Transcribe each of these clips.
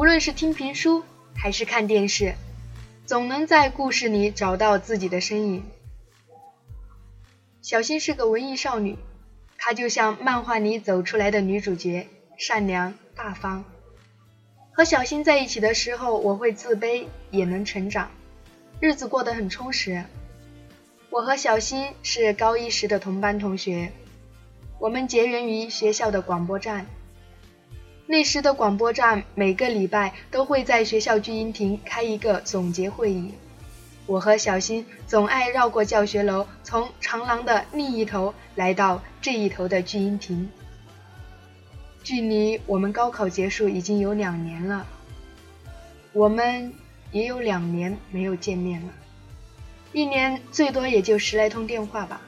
无论是听评书还是看电视，总能在故事里找到自己的身影。小新是个文艺少女，她就像漫画里走出来的女主角，善良大方。和小新在一起的时候，我会自卑，也能成长，日子过得很充实。我和小新是高一时的同班同学，我们结缘于学校的广播站。那时的广播站每个礼拜都会在学校聚音亭开一个总结会议。我和小新总爱绕过教学楼，从长廊的另一头来到这一头的聚音亭。距离我们高考结束已经有两年了，我们也有两年没有见面了，一年最多也就十来通电话吧。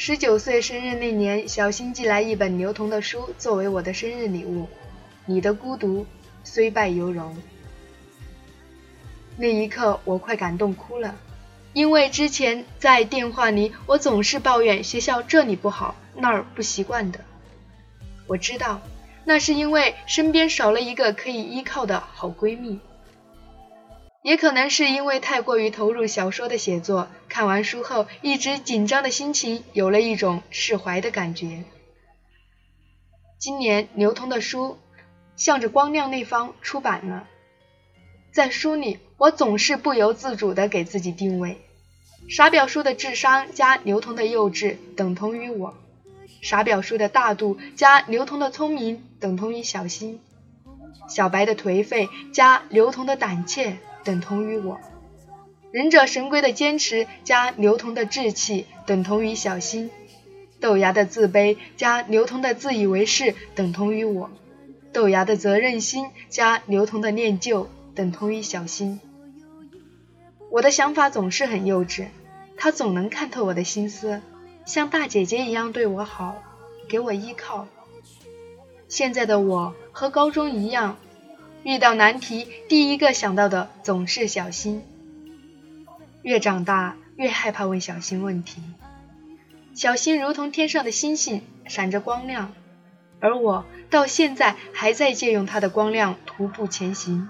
十九岁生日那年，小新寄来一本刘同的书作为我的生日礼物，《你的孤独虽败犹荣》。那一刻，我快感动哭了，因为之前在电话里，我总是抱怨学校这里不好，那儿不习惯的。我知道，那是因为身边少了一个可以依靠的好闺蜜，也可能是因为太过于投入小说的写作，看完书后一直紧张的心情有了一种释怀的感觉。今年刘通的书向着光亮那方出版了。在书里，我总是不由自主地给自己定位：傻表叔的智商加刘同的幼稚等同于我；傻表叔的大度加刘同的聪明等同于小新；小白的颓废加刘同的胆怯等同于我；忍者神龟的坚持加刘同的志气等同于小新；豆芽的自卑加刘同的自以为是等同于我；豆芽的责任心加刘同的念旧。等同于小新。我的想法总是很幼稚，他总能看透我的心思，像大姐姐一样对我好，给我依靠。现在的我和高中一样，遇到难题第一个想到的总是小新。越长大越害怕问小新问题。小新如同天上的星星，闪着光亮，而我到现在还在借用他的光亮徒步前行。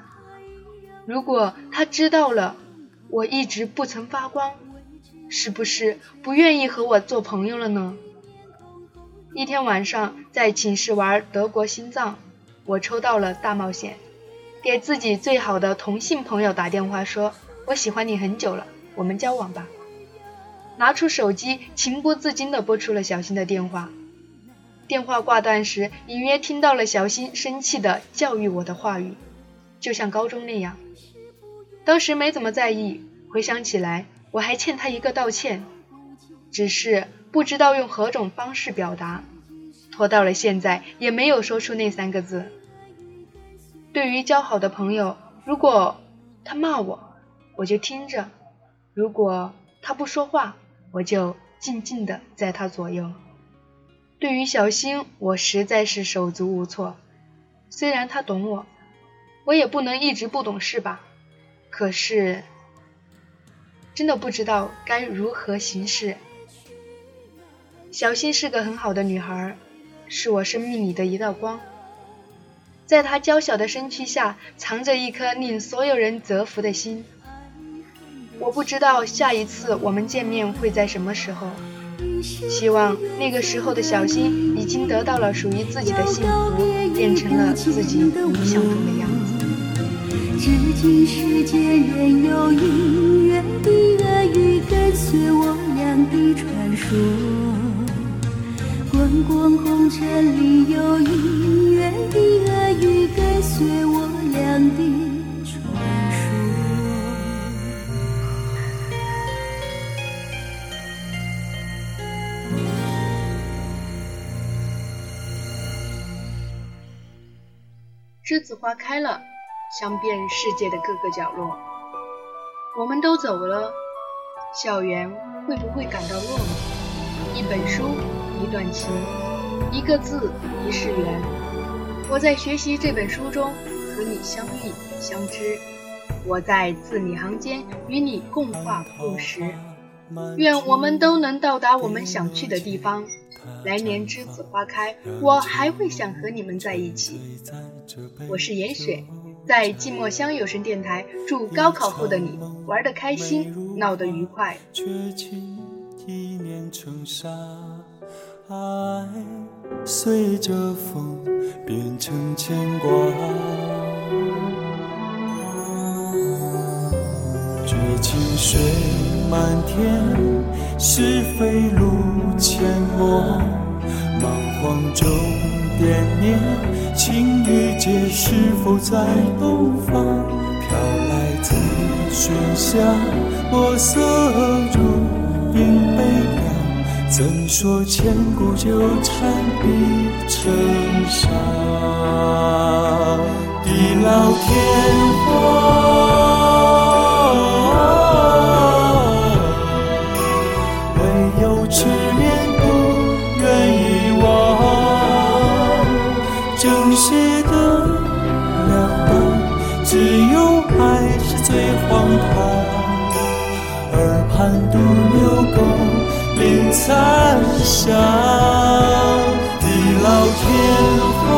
如果他知道了我一直不曾发光，是不是不愿意和我做朋友了呢？一天晚上在寝室玩德国心脏，我抽到了大冒险，给自己最好的同性朋友打电话说：“我喜欢你很久了，我们交往吧。”拿出手机，情不自禁地拨出了小新的电话。电话挂断时，隐约听到了小新生气的教育我的话语，就像高中那样。当时没怎么在意，回想起来，我还欠他一个道歉，只是不知道用何种方式表达，拖到了现在也没有说出那三个字。对于交好的朋友，如果他骂我，我就听着；如果他不说话，我就静静的在他左右。对于小新，我实在是手足无措，虽然他懂我，我也不能一直不懂事吧。可是，真的不知道该如何行事。小新是个很好的女孩，是我生命里的一道光。在她娇小的身躯下，藏着一颗令所有人折服的心。我不知道下一次我们见面会在什么时候，希望那个时候的小新已经得到了属于自己的幸福，变成了自己理想中的样子。栀子花开了。香遍世界的各个角落，我们都走了，校园会不会感到落寞？一本书，一段情，一个字，一世缘。我在学习这本书中和你相遇相知，我在字里行间与你共话共识。愿我们都能到达我们想去的地方，来年栀子花开，我还会想和你们在一起。我是严雪，在寂寞乡有声电台，祝高考后的你玩得开心，闹得愉快。爱随着风变成牵挂，绝情水满天，是非路阡陌，莽荒中惦念，情与劫是否在东方？飘来自喧嚣，墨色如冰杯。怎说千古纠缠已成沙？地老天荒，痴恋不愿遗忘。正邪的两端，只有爱是最荒唐。耳畔独留宫。林残响，地老天荒，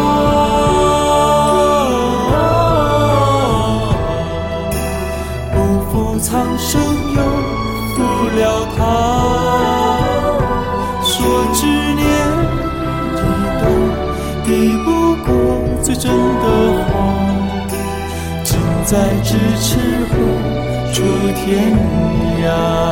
在咫尺何处天涯。